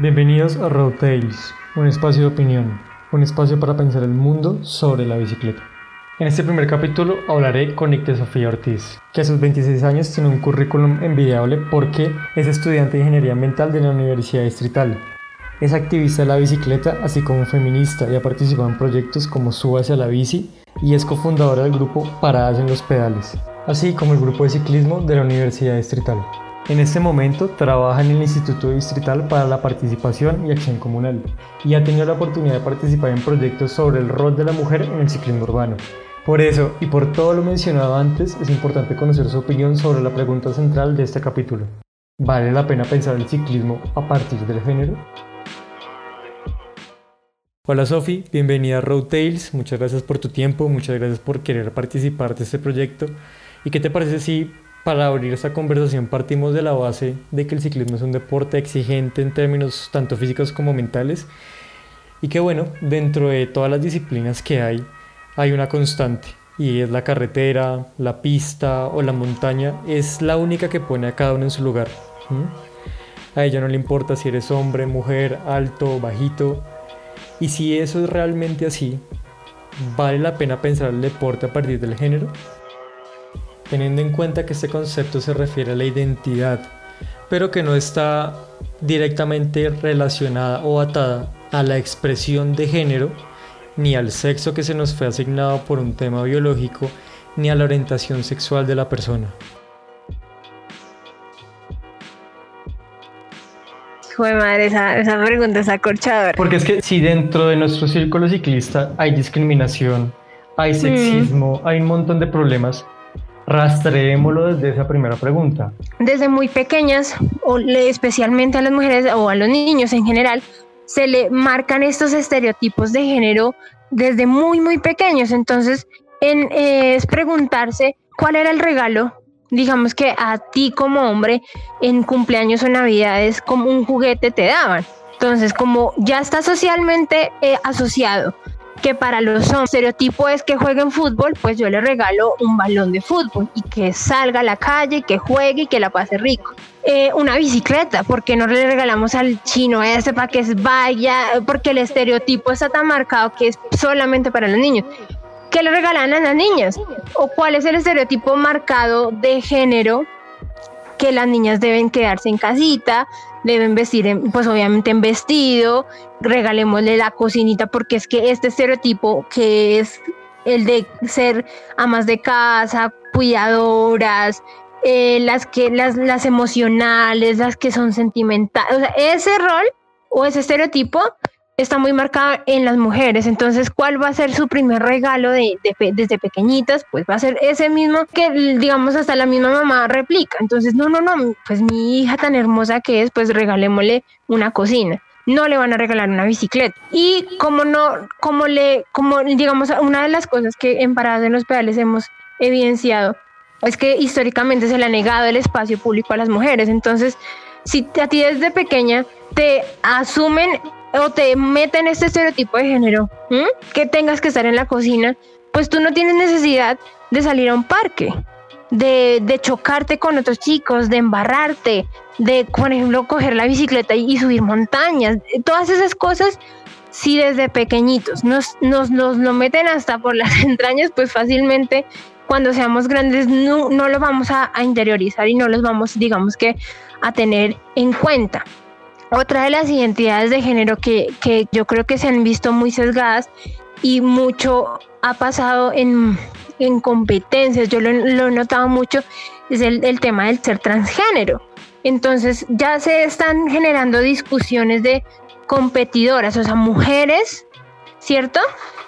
Bienvenidos a Road Tales, un espacio de opinión, un espacio para pensar el mundo sobre la bicicleta. En este primer capítulo hablaré con Nicte Sofía Ortiz, que a sus 26 años tiene un currículum envidiable porque es estudiante de Ingeniería Ambiental de la Universidad Distrital. Es activista de la bicicleta, así como feminista, y ha participado en proyectos como Suba hacia la bici y es cofundadora del grupo Paradas en los Pedales, así como el grupo de ciclismo de la Universidad Distrital. En este momento trabaja en el Instituto Distrital para la Participación y Acción Comunal y ha tenido la oportunidad de participar en proyectos sobre el rol de la mujer en el ciclismo urbano. Por eso y por todo lo mencionado antes, es importante conocer su opinión sobre la pregunta central de este capítulo. ¿Vale la pena pensar el ciclismo a partir del género? Hola Sofi, bienvenida a Road Tales, muchas gracias por tu tiempo, muchas gracias por querer participar de este proyecto. ¿Y qué te parece si para abrir esta conversación partimos de la base de que el ciclismo es un deporte exigente en términos tanto físicos como mentales y que bueno, dentro de todas las disciplinas que hay, hay una constante y es la carretera, la pista o la montaña, es la única que pone a cada uno en su lugar. A ella no le importa si eres hombre, mujer, alto, bajito. Y si eso es realmente así, ¿vale la pena pensar el deporte a partir del género? Teniendo en cuenta que este concepto se refiere a la identidad, pero que no está directamente relacionada o atada a la expresión de género, ni al sexo que se nos fue asignado por un tema biológico, ni a la orientación sexual de la persona. Joder, madre, esa, esa pregunta es acorchadora. Porque es que si dentro de nuestro círculo ciclista hay discriminación, hay mm. sexismo, hay un montón de problemas, Rastreémoslo desde esa primera pregunta. Desde muy pequeñas, o especialmente a las mujeres o a los niños en general, se le marcan estos estereotipos de género desde muy, muy pequeños. Entonces, en, es preguntarse cuál era el regalo, digamos que a ti como hombre en cumpleaños o navidades, como un juguete te daban. Entonces, como ya está socialmente eh, asociado que para los hombres estereotipo es que jueguen fútbol, pues yo le regalo un balón de fútbol y que salga a la calle, que juegue y que la pase rico. Eh, una bicicleta, porque no le regalamos al chino ese para que vaya, porque el estereotipo está tan marcado que es solamente para los niños. ¿Qué le regalan a las niñas? ¿O cuál es el estereotipo marcado de género que las niñas deben quedarse en casita, deben vestir, pues obviamente en vestido, regalémosle la cocinita, porque es que este estereotipo que es el de ser amas de casa, cuidadoras, eh, las que las, las emocionales, las que son sentimentales, o sea, ese rol o ese estereotipo está muy marcada en las mujeres. Entonces, ¿cuál va a ser su primer regalo de, desde pequeñitas? Pues va a ser ese mismo que, digamos, hasta la misma mamá replica. Entonces, no, no, no, pues mi hija tan hermosa que es, pues regalémosle una cocina. No le van a regalar una bicicleta. Y como no, como le, como digamos, una de las cosas que en Paradas en los Pedales hemos evidenciado es que históricamente se le ha negado el espacio público a las mujeres. Entonces, si a ti desde pequeña te asumen o te meten este estereotipo de género, que tengas que estar en la cocina, pues tú no tienes necesidad de salir a un parque, de, chocarte con otros chicos, de embarrarte, de, por ejemplo, coger la bicicleta y, subir montañas. Todas esas cosas, si desde pequeñitos nos, nos, lo meten hasta por las entrañas, pues fácilmente cuando seamos grandes no, no lo vamos a, a interiorizar y no los vamos, digamos que, a tener en cuenta. Otra de las identidades de género que, yo creo que se han visto muy sesgadas y mucho ha pasado en, competencias, yo lo, he notado mucho, es el, el, tema del ser transgénero. Entonces ya se están generando discusiones de competidoras, o sea, mujeres, ¿cierto?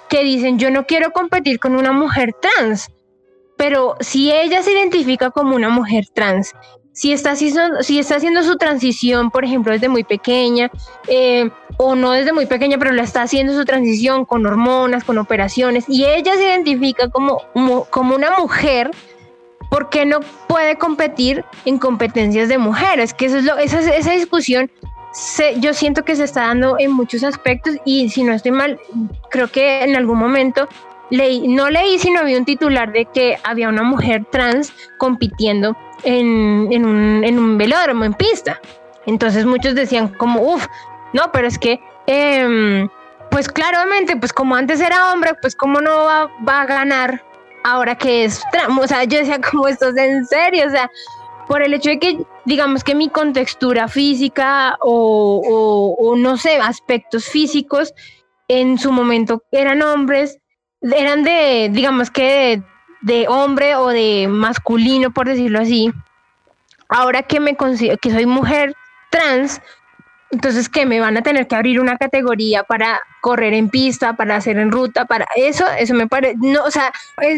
Que dicen, yo no quiero competir con una mujer trans, pero si ella se identifica como una mujer trans si está haciendo, su transición, por ejemplo, desde muy pequeña, eh, o no desde muy pequeña, pero la está haciendo su transición con hormonas, con operaciones, y ella se identifica como, como, una mujer, ¿por qué no puede competir en competencias de mujeres? Que eso es lo, esa, esa discusión yo siento que se está dando en muchos aspectos y si no estoy mal, creo que en algún momento leí, no leí, sino vi un titular de que había una mujer trans compitiendo en, un, en un velódromo, en pista. Entonces muchos decían como, uff, no, pero es que, em, pues claramente, pues como antes era hombre, pues cómo no va, va a ganar ahora que es trans. O sea, yo decía, como esto es en serio, o sea, por el hecho de que, digamos que mi contextura física o, o, no sé, aspectos físicos en su momento eran hombres, eran de, digamos que de, hombre o de masculino, por decirlo así. Ahora que me considero que soy mujer trans, entonces, ¿qué? Me van a tener que abrir una categoría para correr en pista, para hacer en ruta, para eso, eso me parece, no, o sea,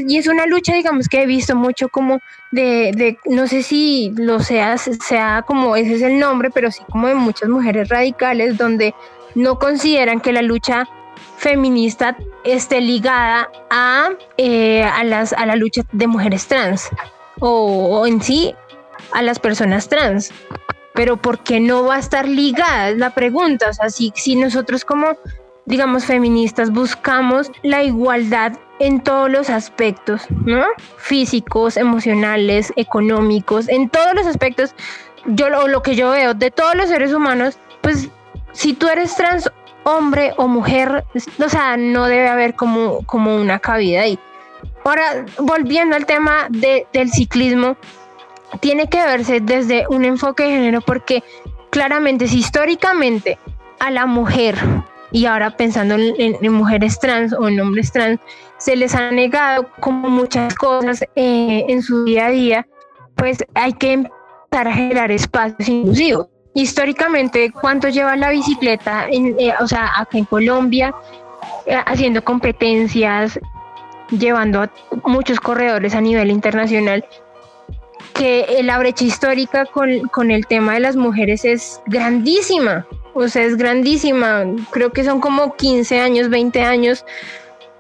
y es una lucha, digamos, que he visto mucho como de, de, no sé si lo sea, sea como ese es el nombre, pero sí como de muchas mujeres radicales donde no consideran que la lucha feminista esté ligada a, eh, a, las, a la lucha de mujeres trans o, en sí a las personas trans pero ¿por qué no va a estar ligada? Es la pregunta. O sea, si, si nosotros como, digamos, feministas buscamos la igualdad en todos los aspectos, ¿no? Físicos, emocionales, económicos, en todos los aspectos, yo lo, lo que yo veo de todos los seres humanos, pues si tú eres trans hombre o mujer, o sea, no debe haber como, como una cabida ahí. Ahora, volviendo al tema de, del ciclismo, tiene que verse desde un enfoque de género porque claramente si históricamente a la mujer y ahora pensando en, mujeres trans o en hombres trans, se les ha negado como muchas cosas eh, en su día a día, pues hay que empezar a generar espacios inclusivos. Históricamente, ¿cuánto lleva la bicicleta? En, eh, o sea, acá en Colombia, eh, haciendo competencias, llevando a muchos corredores a nivel internacional que la brecha histórica con, el tema de las mujeres es grandísima, o sea, es grandísima. Creo que son como 15 años, 20 años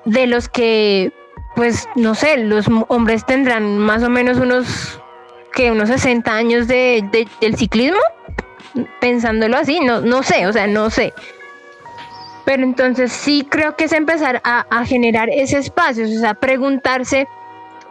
de los que, pues, no sé, los hombres tendrán más o menos unos, que unos 60 años de, del ciclismo, pensándolo así, no, no sé, o sea, no sé. Pero entonces sí creo que es empezar a, a generar ese espacio, o sea, preguntarse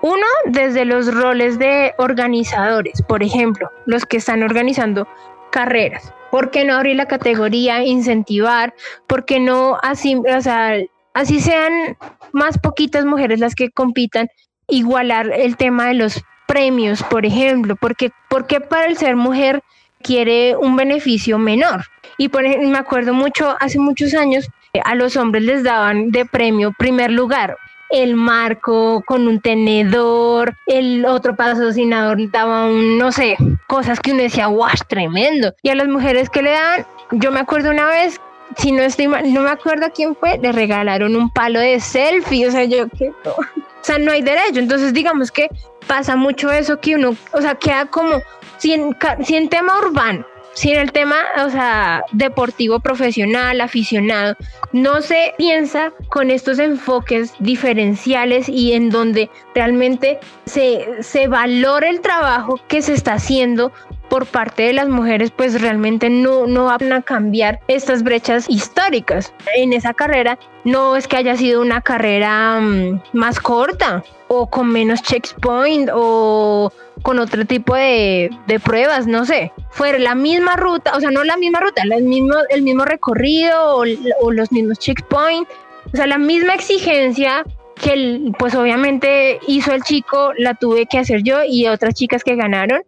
uno, desde los roles de organizadores, por ejemplo, los que están organizando carreras. ¿Por qué no abrir la categoría, incentivar? ¿Por qué no así, o sea, así sean más poquitas mujeres las que compitan, igualar el tema de los premios, por ejemplo? Porque, qué para el ser mujer quiere un beneficio menor. Y por me acuerdo mucho, hace muchos años, a los hombres les daban de premio primer lugar el marco con un tenedor, el otro patrocinador daba un, no sé, cosas que uno decía, wow, tremendo. Y a las mujeres que le dan, yo me acuerdo una vez si no estoy no me acuerdo quién fue, le regalaron un palo de selfie, o sea, yo que o sea, no hay derecho, entonces digamos que pasa mucho eso que uno, o sea, queda como, si en, tema urbano si en el tema, o sea, deportivo profesional, aficionado, no se piensa con estos enfoques diferenciales y en donde realmente se, se valora el trabajo que se está haciendo por parte de las mujeres, pues realmente no, no van a cambiar estas brechas históricas. En esa carrera no es que haya sido una carrera mm, más corta o con menos checkpoint o con otro tipo de, pruebas, no sé. Fue la misma ruta, o sea, no la misma ruta, el mismo, el mismo recorrido o, los mismos checkpoints, o sea, la misma exigencia que pues obviamente hizo el chico, la tuve que hacer yo y otras chicas que ganaron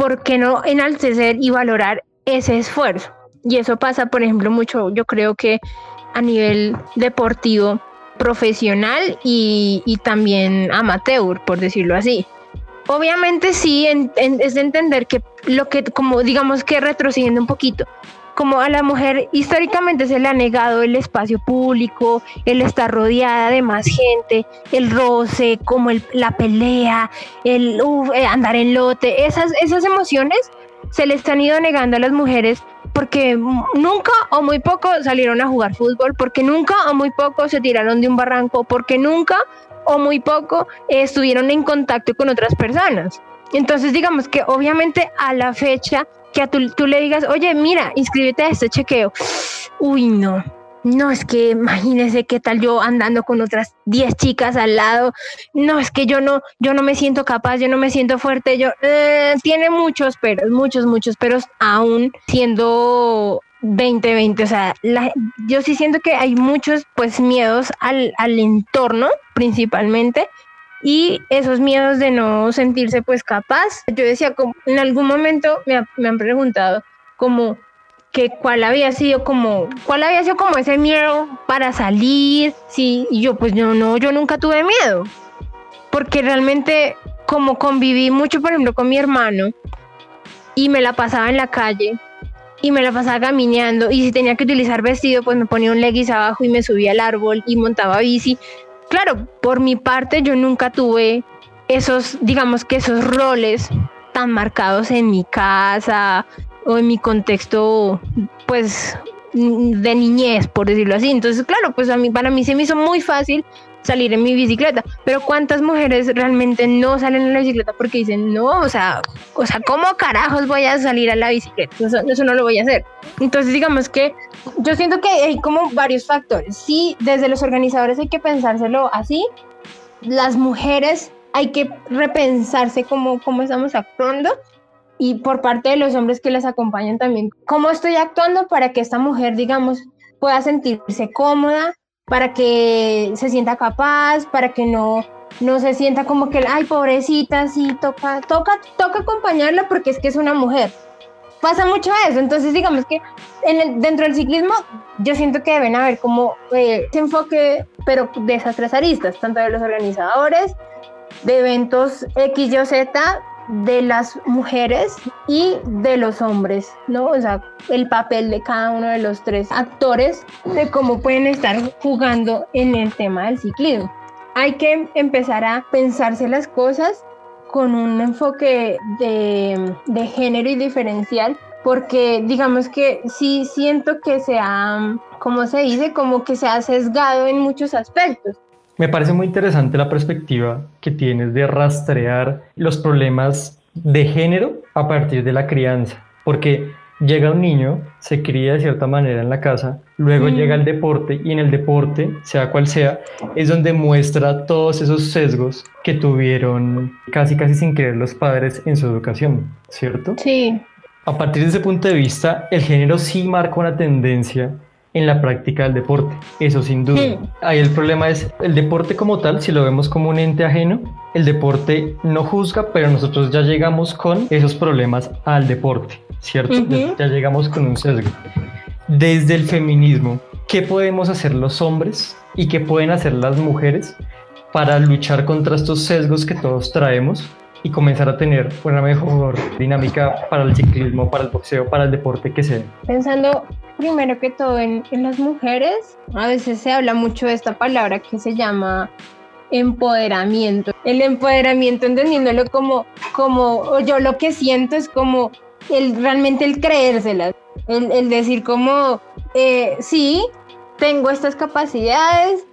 ¿por qué no enaltecer y valorar ese esfuerzo? Y eso pasa, por ejemplo, mucho, yo creo que a nivel deportivo, profesional y, también amateur, por decirlo así. Obviamente sí, es de entender que lo que, como digamos que retrocediendo un poquito, como a la mujer históricamente se le ha negado el espacio público, el estar rodeada de más gente, el roce, como la pelea, el eh, andar en lote, esas, esas emociones se les han ido negando a las mujeres porque nunca o muy poco salieron a jugar fútbol, porque nunca o muy poco se tiraron de un barranco, porque nunca o muy poco estuvieron en contacto con otras personas. Entonces digamos que obviamente a la fecha que tú, tú le digas, oye, mira, inscríbete a este chequeo. Uy, no. No, es que imagínese qué tal yo andando con otras 10 chicas al lado. No, es que yo no, yo no me siento capaz, yo no me siento fuerte. Yo eh, tiene muchos peros, muchos, muchos peros, aún siendo 2020. O sea, yo sí siento que hay muchos pues miedos al, al entorno principalmente y esos miedos de no sentirse pues capaz. Yo decía, como en algún momento me, me han preguntado como que cuál había sido como, cuál había sido como ese miedo para salir, sí, y yo pues yo no, yo nunca tuve miedo, porque realmente como conviví mucho, por ejemplo, con mi hermano, y me la pasaba en la calle, y me la pasaba caminando, y si tenía que utilizar vestido, pues me ponía un leggings abajo y me subía al árbol y montaba bici. Claro, por mi parte yo nunca tuve esos, digamos que esos roles tan marcados en mi casa, o en mi contexto, pues, de niñez, por decirlo así. Entonces, claro, pues para mí se me hizo muy fácil salir en mi bicicleta, pero ¿cuántas mujeres realmente no salen en la bicicleta porque dicen, no, o sea, o sea, ¿cómo carajos voy a salir a la bicicleta? Eso, eso no lo voy a hacer. Entonces, digamos que yo siento que hay como varios factores. Sí, desde los organizadores hay que pensárselo así. Las mujeres hay que repensarse cómo, cómo estamos actuando y por parte de los hombres que les acompañan también, cómo estoy actuando para que esta mujer, digamos, pueda sentirse cómoda, para que se sienta capaz, para que no, no se sienta como que, ay, pobrecita, sí, toca, toca, toca acompañarla porque es que es una mujer. Pasa mucho eso, entonces digamos que en dentro del ciclismo yo siento que deben haber como eh, ese enfoque, pero de esas tres aristas, tanto de los organizadores, de eventos X, Y, Z, de las mujeres y de los hombres, ¿no? O sea, el papel de cada uno de los tres actores de cómo pueden estar jugando en el tema del ciclismo. Hay que empezar a pensarse las cosas con un enfoque de, de género y diferencial, porque digamos que sí siento que se ha, como se dice, como que se ha sesgado en muchos aspectos. Me parece muy interesante la perspectiva que tienes de rastrear los problemas de género a partir de la crianza, porque llega un niño, se cría de cierta manera en la casa, luego mm. llega el deporte y en el deporte, sea cual sea, es donde muestra todos esos sesgos que tuvieron casi casi sin querer los padres en su educación, ¿cierto? Sí. A partir de ese punto de vista, el género sí marca una tendencia en la práctica del deporte, eso sin duda. Ahí el problema es el deporte como tal, si lo vemos como un ente ajeno, el deporte no juzga, pero nosotros ya llegamos con esos problemas al deporte, ¿cierto? Ya llegamos con un sesgo. Desde el feminismo, ¿qué podemos hacer los hombres y qué pueden hacer las mujeres para luchar contra estos sesgos que todos traemos y comenzar a tener una mejor dinámica para el ciclismo, para el boxeo, para el deporte que sea. Pensando primero que todo en, en las mujeres, a veces se habla mucho de esta palabra que se llama empoderamiento. El empoderamiento entendiéndolo como, como yo lo que siento es como el, realmente el creérsela, el, el decir como, eh, sí, tengo estas capacidades,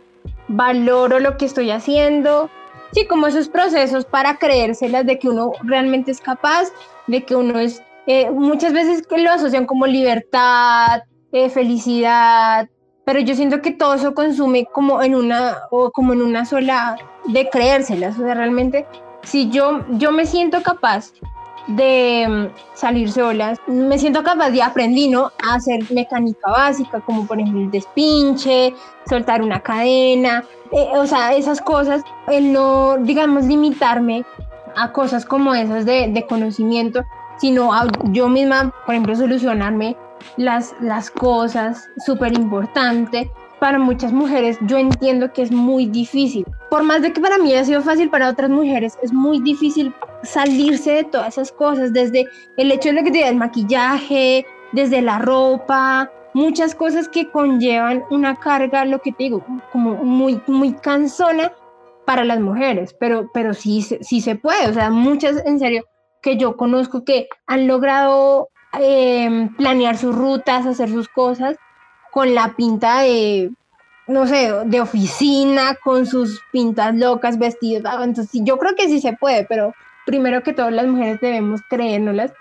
valoro lo que estoy haciendo, sí, como esos procesos para creérselas de que uno realmente es capaz, de que uno es, eh, muchas veces que lo asocian como libertad, eh, felicidad, pero yo siento que todo eso consume como en una, o como en una sola de creérselas, o sea, realmente, si yo, yo me siento capaz de mm, salir solas. Me siento capaz de aprender ¿no? a hacer mecánica básica, como por ejemplo el despinche, soltar una cadena, eh, o sea, esas cosas, no, digamos, limitarme a cosas como esas de, de conocimiento, sino a yo misma, por ejemplo, solucionarme las, las cosas, súper importante. Para muchas mujeres yo entiendo que es muy difícil. Por más de que para mí haya sido fácil, para otras mujeres es muy difícil salirse de todas esas cosas, desde el hecho de lo que te el maquillaje, desde la ropa, muchas cosas que conllevan una carga, lo que te digo, como muy, muy cansona para las mujeres, pero, pero sí, sí se puede, o sea, muchas en serio que yo conozco que han logrado em, planear sus rutas, hacer sus cosas con la pinta de, no sé, de oficina, con sus pintas locas, vestidos, entonces yo creo que sí se puede, pero primero que todas las mujeres debemos creérnoslas.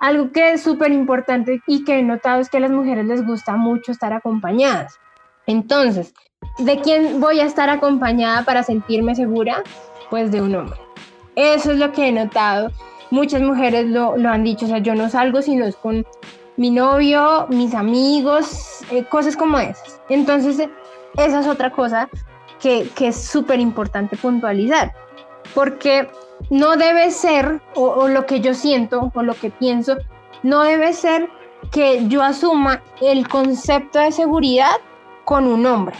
Algo que es súper importante y que he notado es que a las mujeres les gusta mucho estar acompañadas. Entonces, ¿de quién voy a estar acompañada para sentirme segura? Pues de un hombre. Eso es lo que he notado. Muchas mujeres lo, lo han dicho, o sea, yo no salgo si no es con, mi novio, mis amigos, eh, cosas como esas. Entonces, esa es otra cosa que, que es súper importante puntualizar, porque no debe ser, o, lo que yo siento, o lo que pienso, no debe ser que yo asuma el concepto de seguridad con un hombre.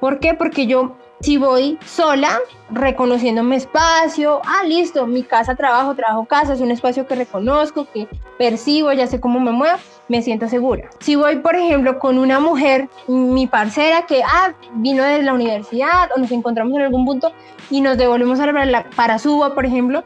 ¿Por qué? Porque yo si voy sola, reconociendo mi espacio, ah, listo, mi casa, trabajo, trabajo, casa, es un espacio que reconozco, que percibo, ya sé cómo me muevo, me siento segura. Si voy, por ejemplo, con una mujer, mi parcera, que, ah, vino de la universidad o nos encontramos en algún punto y nos devolvemos a la para suba, por ejemplo,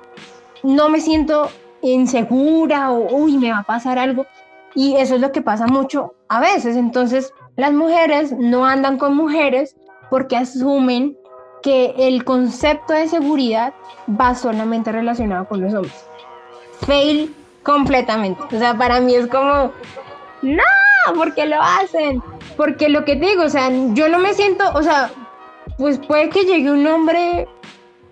no me siento insegura o, uy, me va a pasar algo. Y eso es lo que pasa mucho a veces. Entonces, las mujeres no andan con mujeres porque asumen que el concepto de seguridad va solamente relacionado con los hombres. Fail completamente. O sea, para mí es como, no, ¿por qué lo hacen? Porque lo que digo, o sea, yo no me siento, o sea, pues puede que llegue un hombre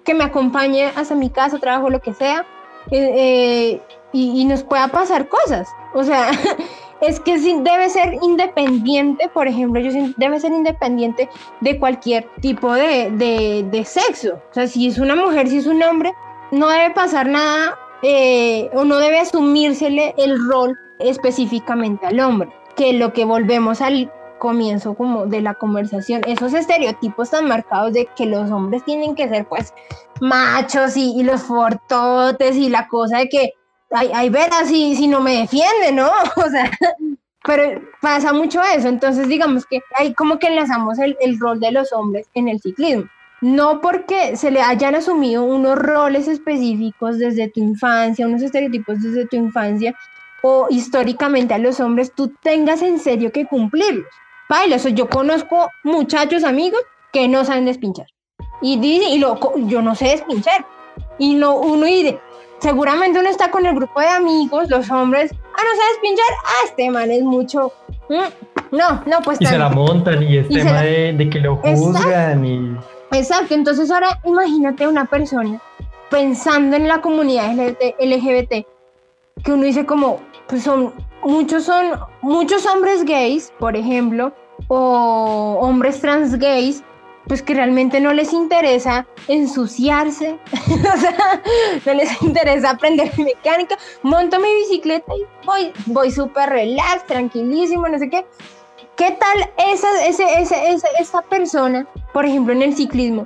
que me acompañe hasta mi casa, trabajo, lo que sea, eh, eh, y, y, nos pueda pasar cosas. O sea, es que debe ser independiente, por ejemplo, yo debe ser independiente de cualquier tipo de, sexo. O sea, si es una mujer, si es un hombre, no debe pasar nada eh, o no debe asumírsele el rol específicamente al hombre, que lo que volvemos al comienzo como de la conversación, esos estereotipos tan marcados de que los hombres tienen que ser pues machos y, los fortotes y la cosa de que hay, veras si, si no me defiende, ¿no? O sea, pero pasa mucho eso. Entonces, digamos que hay como que enlazamos el rol de los hombres en el ciclismo. No porque se le hayan asumido unos roles específicos desde tu infancia, unos estereotipos desde tu infancia, o históricamente a los hombres, tú tengas en serio que cumplirlos. Baila, yo conozco muchachos amigos que no saben despinchar. Y dice, y lo, yo no sé despinchar. Y no, uno dice, seguramente uno está con el grupo de amigos, los hombres, ah, no sabes pinchar, ah, este man es mucho. Mm, no, no, pues. Y se la montan y es tema de, que lo juzgan y. Exacto, entonces ahora imagínate una persona pensando en la comunidad LGBT, que uno dice como, pues son, muchos son, muchos hombres gays, por ejemplo, o hombres trans gays, pues que realmente no les interesa ensuciarse, o sea, no les interesa aprender mecánica, monto mi bicicleta y voy, voy súper relax, tranquilísimo, no sé qué. ¿Qué tal esa, ese, ese, esa, esa persona, por ejemplo, en el ciclismo?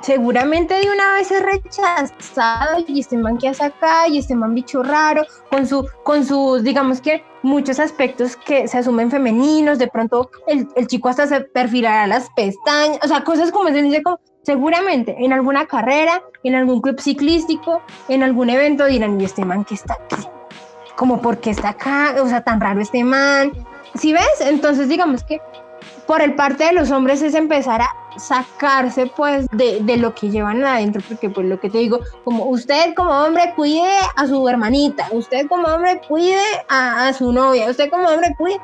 seguramente de una vez es rechazado y este man que hace acá y este man bicho raro, con, su, con sus, digamos que muchos aspectos que se asumen femeninos, de pronto el, el chico hasta se perfilará las pestañas, o sea, cosas como se dice como, seguramente en alguna carrera, en algún club ciclístico, en algún evento dirán, y este man que está aquí, como porque está acá, o sea, tan raro este man, si ves? Entonces digamos que por el parte de los hombres es empezar a sacarse pues de, de, lo que llevan adentro, porque pues lo que te digo, como usted como hombre cuide a su hermanita, usted como hombre cuide a, a su novia, usted como hombre cuide,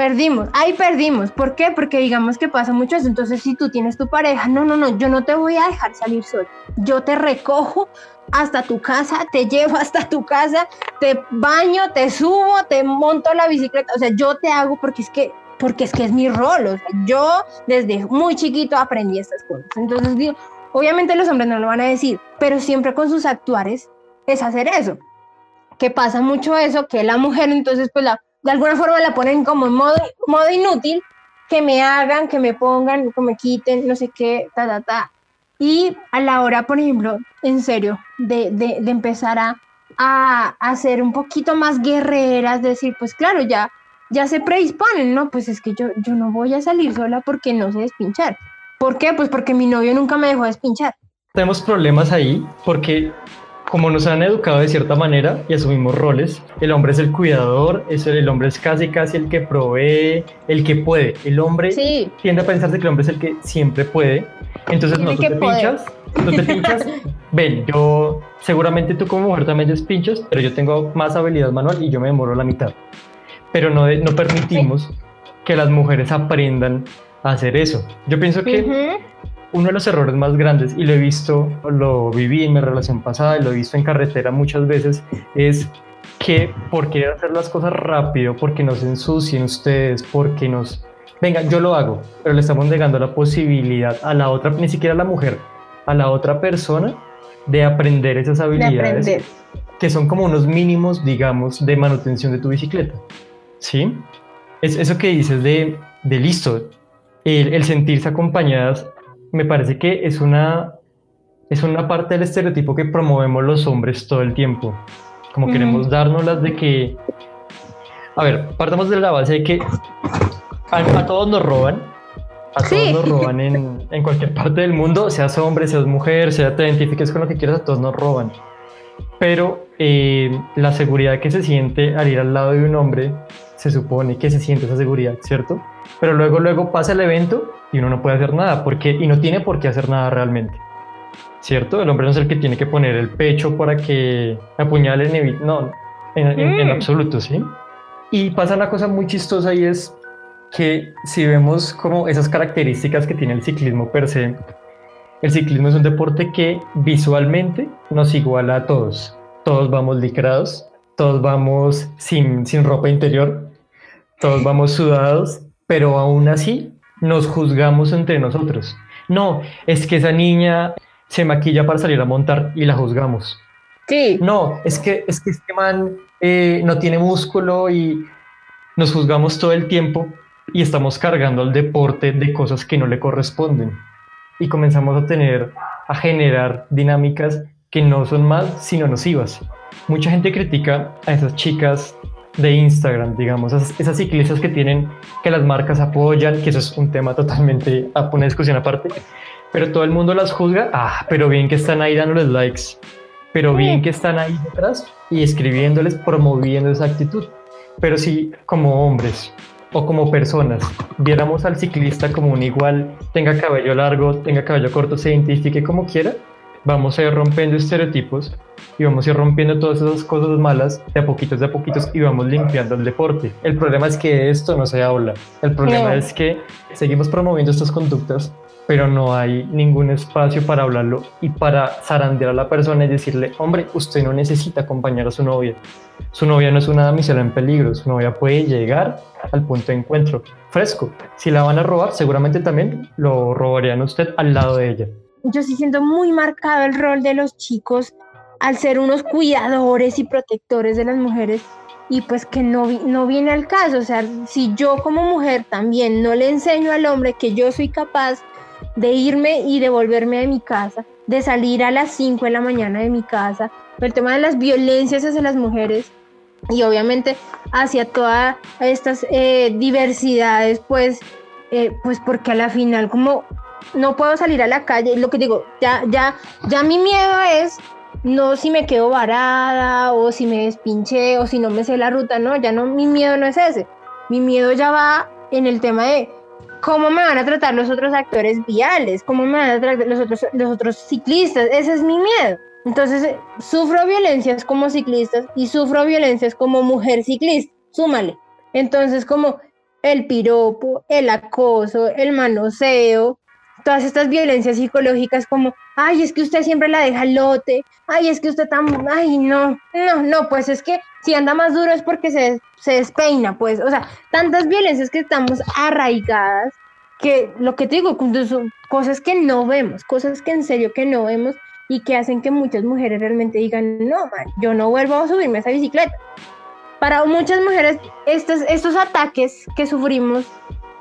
perdimos, ahí perdimos, ¿por qué? Porque digamos que pasa mucho eso, entonces si tú tienes tu pareja, no, no, no, yo no te voy a dejar salir solo, yo te recojo hasta tu casa, te llevo hasta tu casa, te baño, te subo, te monto la bicicleta, o sea, yo te hago porque es que porque es que es mi rol. O sea, yo desde muy chiquito aprendí estas cosas. Entonces, digo, obviamente los hombres no lo van a decir, pero siempre con sus actuares es hacer eso. Que pasa mucho eso, que la mujer entonces pues la, de alguna forma la ponen como en modo, modo inútil, que me hagan, que me pongan, que me quiten, no sé qué, ta, ta, ta. Y a la hora, por ejemplo, en serio, de, de, de empezar a, a, a ser un poquito más guerreras, decir, pues claro, ya ya se predisponen, ¿no? Pues es que yo, yo no voy a salir sola porque no sé despinchar. ¿Por qué? Pues porque mi novio nunca me dejó despinchar. Tenemos problemas ahí porque como nos han educado de cierta manera y asumimos roles, el hombre es el cuidador, es el, hombre es casi casi el que provee, el que puede. El hombre tiende a pensarse que el hombre es el que siempre puede. Entonces no, tú te pinchas, tú te pinchas, ven, yo seguramente tú como mujer también despinchas, pero yo tengo más habilidad manual y yo me demoro la mitad pero no, no permitimos que las mujeres aprendan a hacer eso. Yo pienso que uno de los errores más grandes, y lo he visto, lo viví en mi relación pasada y lo he visto en carretera muchas veces, es que por querer hacer las cosas rápido, porque nos ensucien ustedes, porque nos... Venga, yo lo hago, pero le estamos negando la posibilidad a la otra, ni siquiera a la mujer, a la otra persona de aprender esas habilidades que son como unos mínimos, digamos, de manutención de tu bicicleta. ¿Sí? Es eso que dices de, de listo, el, el sentirse acompañadas, me parece que es una, es una parte del estereotipo que promovemos los hombres todo el tiempo. Como queremos queremos las de que... A ver, partamos de la base de que a, todos nos roban, a todos nos roban en, en, cualquier parte del mundo, seas hombre, seas mujer, sea te identifiques con lo que quieras, a todos nos roban. Pero eh, la seguridad que se siente al ir al lado de un hombre, se supone que se siente esa seguridad, ¿cierto? Pero luego, luego pasa el evento y uno no puede hacer nada, porque, y no tiene por qué hacer nada realmente. ¿Cierto? El hombre no es el que tiene que poner el pecho para que apuñalen, no, en, en, mm. absoluto, ¿sí? Y pasa una cosa muy chistosa y es que si vemos como esas características que tiene el ciclismo per se, el ciclismo es un deporte que visualmente nos iguala a todos. Todos vamos licrados, todos vamos sin, sin ropa interior, todos vamos sudados, pero aún así nos juzgamos entre nosotros. No, es que esa niña se maquilla para salir a montar y la juzgamos. Sí. No, es que, es que este man eh, no tiene músculo y nos juzgamos todo el tiempo y estamos cargando al deporte de cosas que no le corresponden. Y comenzamos a tener, a generar dinámicas que no son más, sino nocivas. Mucha gente critica a esas chicas de Instagram, digamos, esas, ciclistas que tienen, que las marcas apoyan, que eso es un tema totalmente a una discusión aparte, pero todo el mundo las juzga, ah, pero bien que están ahí dándoles likes, pero bien que están ahí detrás y escribiéndoles, promoviendo esa actitud. Pero si como hombres o como personas viéramos al ciclista como un igual, tenga cabello largo, tenga cabello corto, se identifique como quiera, vamos a ir rompiendo estereotipos y vamos a ir rompiendo todas esas cosas malas de a poquitos de a poquitos y vamos limpiando el deporte. El problema es que esto no se habla. El problema es que seguimos promoviendo estas conductas, pero no hay ningún espacio para hablarlo y para zarandear a la persona y decirle, hombre, usted no necesita acompañar a su novia. Su novia no es una damisela en peligro, su novia puede llegar al punto de encuentro fresco. Si la van a robar, seguramente también lo robarían usted al lado de ella yo sí siento muy marcado el rol de los chicos al ser unos cuidadores y protectores de las mujeres y pues que no, no viene al caso. O sea, si yo como mujer también no le enseño al hombre que yo soy capaz de irme y devolverme a mi casa, de salir a las 5 de la mañana de mi casa, el tema de las violencias hacia las mujeres y obviamente hacia todas estas eh, diversidades, pues, eh, pues porque a la final como no puedo salir a la calle, lo que digo, ya, ya, ya mi miedo es no si me quedo varada o si me despinché o si no me sé la ruta, no, ya no, mi miedo no es ese. Mi miedo ya va en el tema de cómo me van a tratar los otros actores viales, cómo me van a tratar los otros, los otros ciclistas, ese es mi miedo. Entonces, sufro violencias como ciclistas y sufro violencias como mujer ciclista, súmale. Entonces, como el piropo, el acoso, el manoseo, todas estas violencias psicológicas como, ay, es que usted siempre la deja lote, ay, es que usted tan, ay, no, no, no, pues es que si anda más duro es porque se, se despeina, pues, o sea, tantas violencias que estamos arraigadas, que lo que te digo, son cosas que no vemos, cosas que en serio que no vemos y que hacen que muchas mujeres realmente digan, no, man, yo no vuelvo a subirme a esa bicicleta. Para muchas mujeres, estos, estos ataques que sufrimos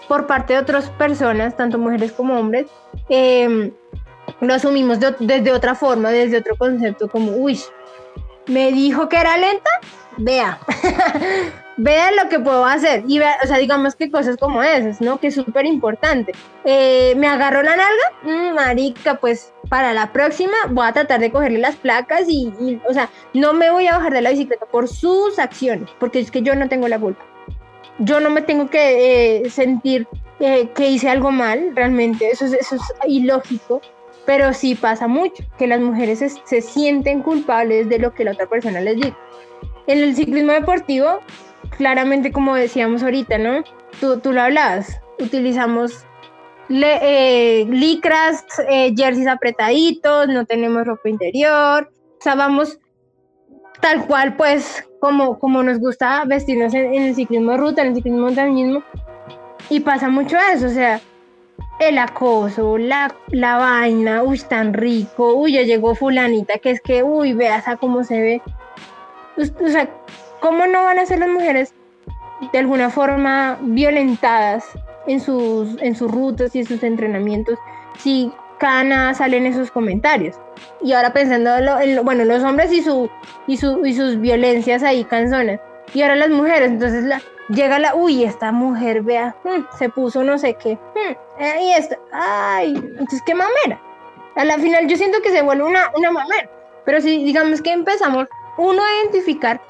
por parte de otras personas, tanto mujeres como hombres, em, lo asumimos desde otra forma, desde otro concepto, como, uy, me dijo que era lenta, vea, vea lo que puedo hacer. Y vea, o sea, digamos que cosas como esas, ¿no? Que es súper importante. Eh, me agarró la nalga, mm, marica, pues para la próxima voy a tratar de cogerle las placas y, y, o sea, no me voy a bajar de la bicicleta por sus acciones, porque es que yo no tengo la culpa yo no me tengo que eh, sentir eh, que hice algo mal, realmente, eso es, ilógico, pero sí pasa mucho, que las mujeres se, sienten culpables de lo que la otra persona les dice. En el ciclismo deportivo, claramente como decíamos ahorita, ¿no? Tú, tú lo hablabas, utilizamos eh, licras, jerseys apretaditos, no tenemos ropa interior, o sea, vamos tal cual pues como, como nos gusta vestirnos en, el ciclismo de ruta, en el ciclismo montañismo, y pasa mucho eso, o sea, el acoso, la, la vaina, uy, tan rico, uy, ya llegó fulanita, que es que, uy, veas a cómo se ve. O sea, ¿cómo no van a ser las mujeres de alguna forma violentadas en sus, en sus rutas y en sus entrenamientos si cada nada salen esos comentarios? Y ahora pensando en, bueno, los hombres y, su, y, su, y sus violencias ahí canzones. Y ahora las mujeres, entonces la, llega la, uy, esta mujer, vea, hmm, se puso no sé qué, hmm, ahí está, ay, entonces qué mamera. A la final yo siento que se vuelve una, una mamera, pero si digamos que empezamos uno a identificar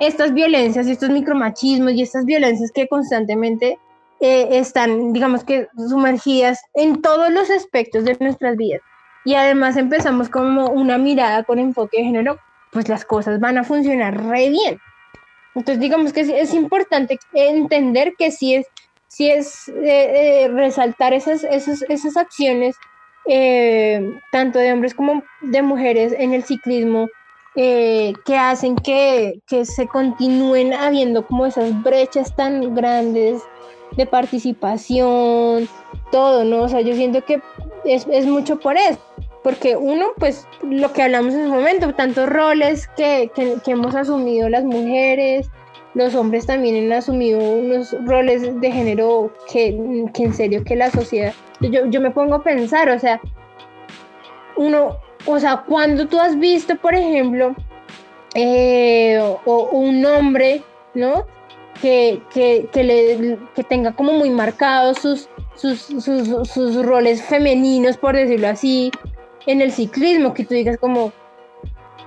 estas violencias y estos micromachismos y estas violencias que constantemente eh, están, digamos que, sumergidas en todos los aspectos de nuestras vidas. Y además empezamos como una mirada con enfoque de género, pues las cosas van a funcionar re bien. Entonces, digamos que es, importante entender que sí es, sí es eh, eh, resaltar esas, esas, esas acciones, eh, tanto de hombres como de mujeres en el ciclismo, que hacen que, que, se continúen habiendo como esas brechas tan grandes de participación, todo, ¿no? O sea, yo siento que es, es mucho por eso porque uno, pues lo que hablamos en su momento, tantos roles que, que, hemos asumido las mujeres, los hombres también han asumido unos roles de género que, que en serio que la sociedad, yo, yo, me pongo a pensar, o sea, uno, o sea, cuando tú has visto, por ejemplo, eh, o, un hombre, ¿no? Que, que, que, le, que tenga como muy marcados sus, sus, sus, sus roles femeninos, por decirlo así, en el ciclismo, que tú digas como,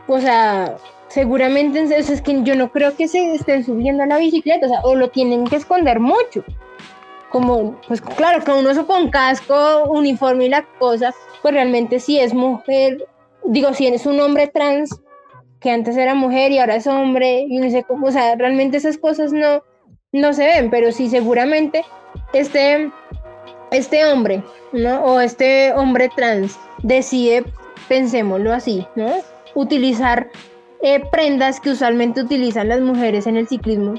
o sea, seguramente es que yo no creo que se estén subiendo a la bicicleta, o sea, o lo tienen que esconder mucho. Como, pues claro, que uno eso con casco, uniforme y la cosa, pues realmente sí es mujer, digo, si es un hombre trans, que antes era mujer y ahora es hombre, y no sé cómo, o sea, realmente esas cosas no, no se ven, pero sí seguramente este, este hombre, ¿no? O este hombre trans decide, pensémoslo así, ¿no? Utilizar eh, prendas que usualmente utilizan las mujeres en el ciclismo.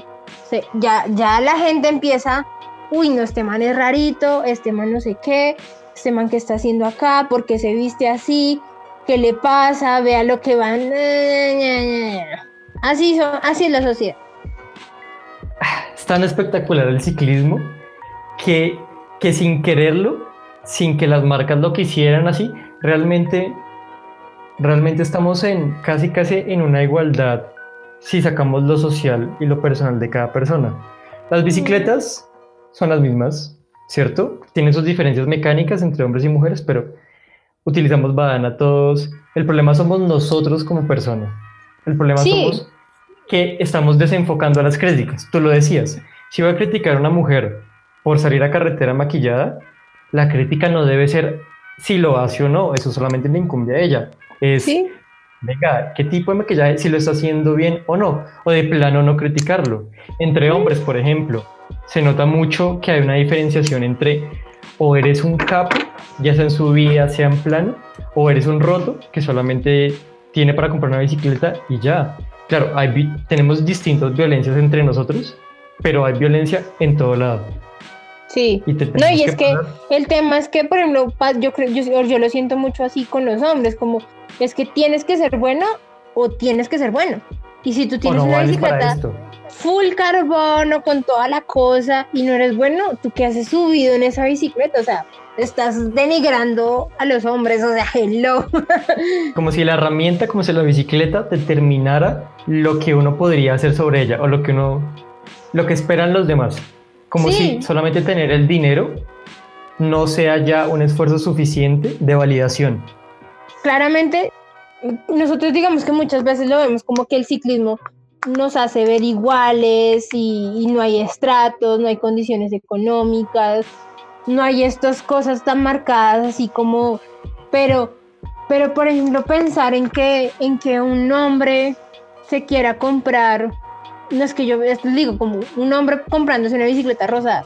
ya, ya la gente empieza, uy, no, este man es rarito, este man no sé qué, este man que está haciendo acá, porque se viste así, qué le pasa, vea lo que van. Así, son, así es la sociedad. Es tan espectacular el ciclismo que, que sin quererlo, sin que las marcas lo quisieran así, realmente, realmente estamos en casi casi en una igualdad si sacamos lo social y lo personal de cada persona. Las bicicletas son las mismas, ¿cierto? Tienen sus diferencias mecánicas entre hombres y mujeres, pero utilizamos badana todos. El problema somos nosotros como personas. El problema somos que estamos desenfocando a las críticas. Tú lo decías. Si voy a criticar a una mujer por salir a carretera maquillada, la crítica no debe ser si lo hace o no, eso solamente le incumbe a ella. Es, venga, ¿qué tipo de maquillaje, si lo está haciendo bien o no? O de plano no criticarlo. Entre hombres, por ejemplo, se nota mucho que hay una diferenciación entre o eres un capo, ya sea en su vida, sea en plano, o eres un roto que solamente tiene para comprar una bicicleta y ya. Claro, hay, tenemos distintas violencias entre nosotros, pero hay violencia en todo lado. Sí, no, y es que, el tema es que, por ejemplo, yo, creo, yo, yo lo siento mucho así con los hombres, como es que tienes que ser bueno o tienes que ser bueno. Y si tú tienes una bicicleta full carbono con toda la cosa y no eres bueno, ¿tú qué haces subido en esa bicicleta? O sea, estás denigrando a los hombres, o sea, hello. Como si la herramienta, como si la bicicleta determinara lo que uno podría hacer sobre ella o lo que uno, lo que esperan los demás. Como si solamente tener el dinero no sea ya un esfuerzo suficiente de validación. Claramente, nosotros digamos que muchas veces lo vemos como que el ciclismo nos hace ver iguales y, no hay estratos, no hay condiciones económicas, no hay estas cosas tan marcadas así como, pero, pero por ejemplo pensar en que, en que un hombre se quiera comprar no es que yo digo, como un hombre comprándose una bicicleta rosada.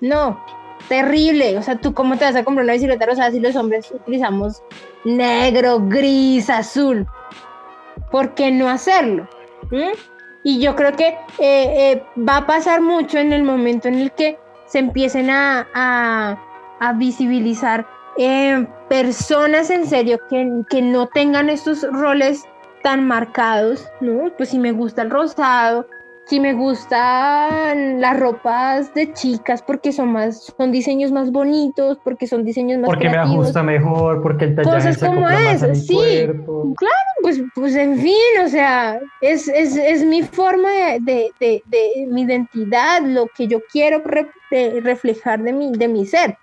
No, terrible. O sea, ¿tú cómo te vas a comprar una bicicleta rosada si los hombres utilizamos negro, gris, azul? ¿Por qué no hacerlo? Y yo creo que eh, eh, va a pasar mucho en el momento en el que se empiecen a, a, visibilizar eh, personas en serio que, que no tengan estos roles tan marcados, ¿no? Pues si me gusta el rosado, si me gustan las ropas de chicas porque son más son diseños más bonitos porque son diseños más porque me ajusta mejor porque el tallaje cosas como eso sí claro pues pues en fin o sea es, es, es mi forma de, de, de, mi identidad lo que yo quiero reflejar de mi de mi ser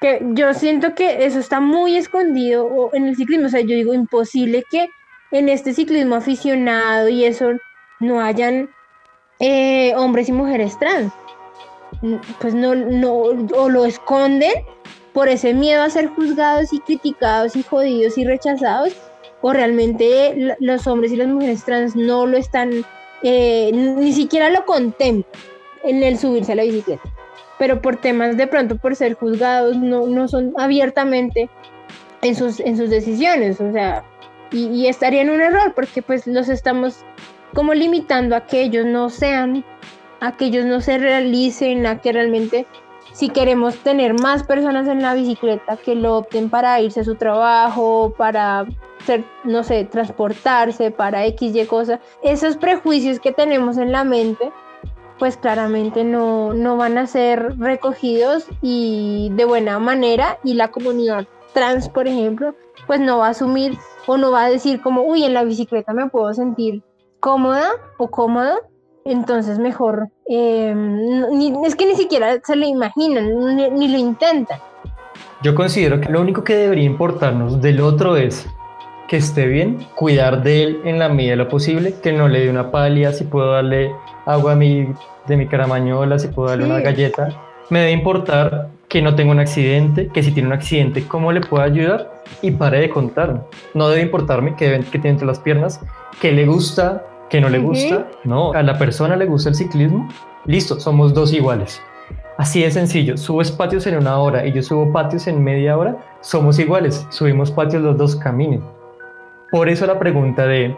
que yo siento que eso está muy escondido en el ciclismo o sea yo digo imposible que en este ciclismo aficionado y eso no hayan eh, hombres y mujeres trans. Pues no, no, o lo esconden por ese miedo a ser juzgados y criticados y jodidos y rechazados, o realmente los hombres y las mujeres trans no lo están, eh, ni siquiera lo contemplan en el subirse a la bicicleta. Pero por temas de pronto, por ser juzgados, no, no son abiertamente en sus, en sus decisiones, o sea, y, y estaría en un error porque pues los estamos como limitando a que ellos no sean, a que ellos no se realicen, a que realmente si queremos tener más personas en la bicicleta que lo opten para irse a su trabajo, para ser, no sé, transportarse, para X, Y cosa, esos prejuicios que tenemos en la mente, pues claramente no, no van a ser recogidos y de buena manera y la comunidad trans, por ejemplo, pues no va a asumir o no va a decir como, uy, en la bicicleta me puedo sentir cómoda o cómodo, entonces mejor, em, es que ni siquiera se lo imaginan, ni, lo intentan. Yo considero que lo único que debería importarnos del otro es que esté bien, cuidar de él en la medida de lo posible, que no le dé una palia, si puedo darle agua a mi, de mi caramañola, si puedo darle una galleta. Me debe importar que no tenga un accidente, que si tiene un accidente, cómo le puedo ayudar y pare de contar. No debe importarme que, que tiene entre las piernas, que le gusta, que no le gusta. No, a la persona le gusta el ciclismo. Listo, somos dos iguales. Así de sencillo, subes patios en una hora y yo subo patios en media hora, somos iguales, subimos patios los dos caminen. Por eso la pregunta de,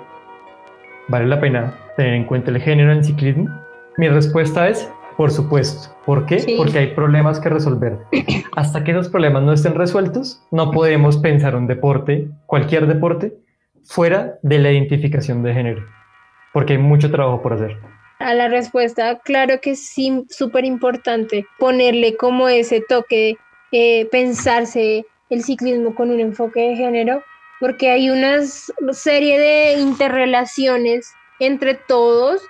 ¿vale la pena tener en cuenta el género en el ciclismo? Mi respuesta es, por supuesto. ¿Por qué? Porque hay problemas que resolver. Hasta que esos problemas no estén resueltos, no podemos pensar un deporte, cualquier deporte, fuera de la identificación de género porque hay mucho trabajo por hacer. A la respuesta, claro que sí, súper importante ponerle como ese toque, eh, pensarse el ciclismo con un enfoque de género, porque hay una serie de interrelaciones entre todos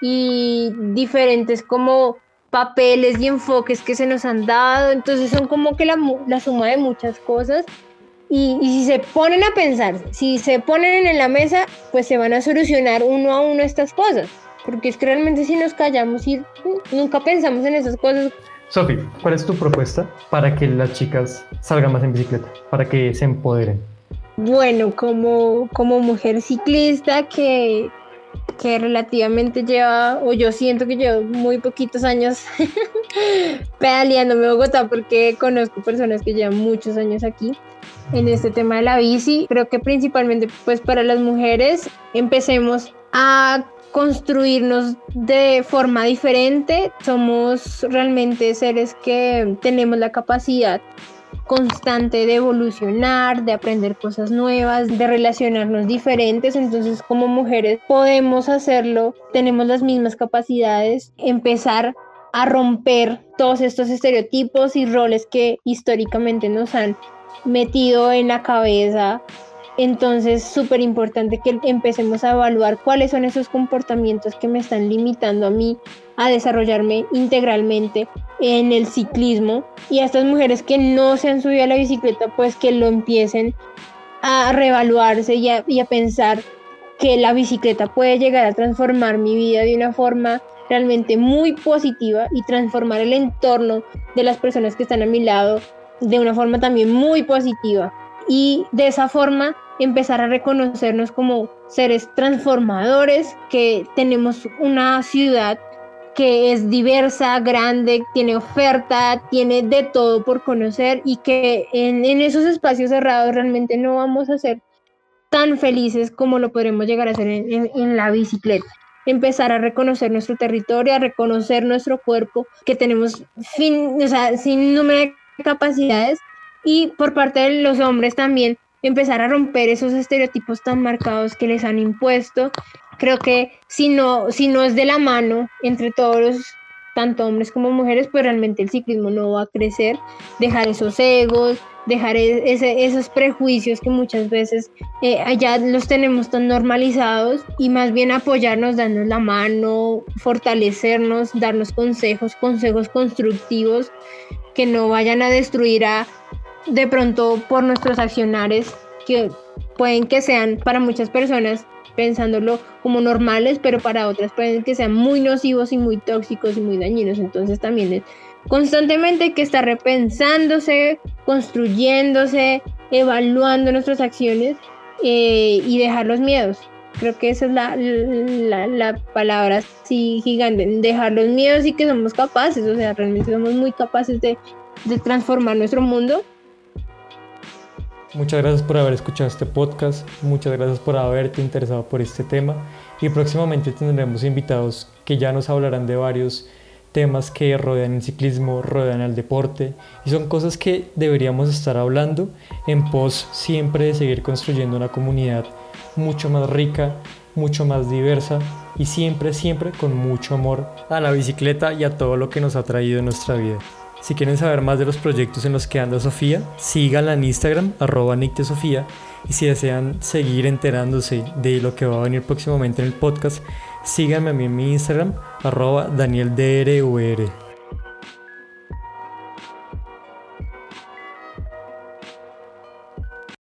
y diferentes como papeles y enfoques que se nos han dado, entonces son como que la, la suma de muchas cosas y, si se ponen a pensar, si se ponen en la mesa, pues se van a solucionar uno a uno estas cosas. Porque es que realmente si nos callamos y nunca pensamos en esas cosas. Sofi, ¿cuál es tu propuesta para que las chicas salgan más en bicicleta? Para que se empoderen. Bueno, como, como mujer ciclista que, que relativamente lleva, o yo siento que llevo muy poquitos años pedaleándome Bogotá porque conozco personas que llevan muchos años aquí en este tema de la bici. Creo que principalmente pues para las mujeres empecemos a construirnos de forma diferente. Somos realmente seres que tenemos la capacidad constante de evolucionar, de aprender cosas nuevas, de relacionarnos diferentes. Entonces como mujeres podemos hacerlo, tenemos las mismas capacidades, empezar a romper todos estos estereotipos y roles que históricamente nos han metido en la cabeza. Entonces, súper importante que empecemos a evaluar cuáles son esos comportamientos que me están limitando a mí a desarrollarme integralmente en el ciclismo. Y a estas mujeres que no se han subido a la bicicleta, pues que lo empiecen a reevaluarse y a, y a pensar que la bicicleta puede llegar a transformar mi vida de una forma realmente muy positiva y transformar el entorno de las personas que están a mi lado de una forma también muy positiva. Y de esa forma empezar a reconocernos como seres transformadores, que tenemos una ciudad que es diversa, grande, tiene oferta, tiene de todo por conocer y que en, esos espacios cerrados realmente no vamos a ser tan felices como lo podremos llegar a hacer en, la bicicleta empezar a reconocer nuestro territorio, a reconocer nuestro cuerpo, que tenemos o sea, sin número de capacidades y por parte de los hombres también empezar a romper esos estereotipos tan marcados que les han impuesto. Creo que si no, si no es de la mano entre todos los tanto hombres como mujeres, pues realmente el ciclismo no va a crecer, dejar esos egos, dejar e-, esos prejuicios que muchas veces eh, allá los tenemos tan normalizados y más bien apoyarnos, darnos la mano, fortalecernos, darnos consejos, consejos constructivos que no vayan a destruir a de pronto por nuestros accionares que pueden que sean para muchas personas pensándolo como normales, pero para otras pueden que sean muy nocivos y muy tóxicos y muy dañinos. Entonces también es constantemente que está repensándose, construyéndose, evaluando nuestras acciones eh, y dejar los miedos. Creo que esa es la, la, palabra así gigante, dejar los miedos y que somos capaces, o sea, realmente somos muy capaces de, de transformar nuestro mundo Muchas gracias por haber escuchado este podcast, muchas gracias por haberte interesado por este tema. Y próximamente tendremos invitados que ya nos hablarán de varios temas que rodean el ciclismo, rodean el deporte. Y son cosas que deberíamos estar hablando en pos siempre de seguir construyendo una comunidad mucho más rica, mucho más diversa y siempre, siempre con mucho amor a la bicicleta y a todo lo que nos ha traído en nuestra vida. Si quieren saber más de los proyectos en los que anda Sofía, síganla en Instagram, arroba Sofía. Y si desean seguir enterándose de lo que va a venir próximamente en el podcast, síganme a mí en mi Instagram, arroba DanielDRVR.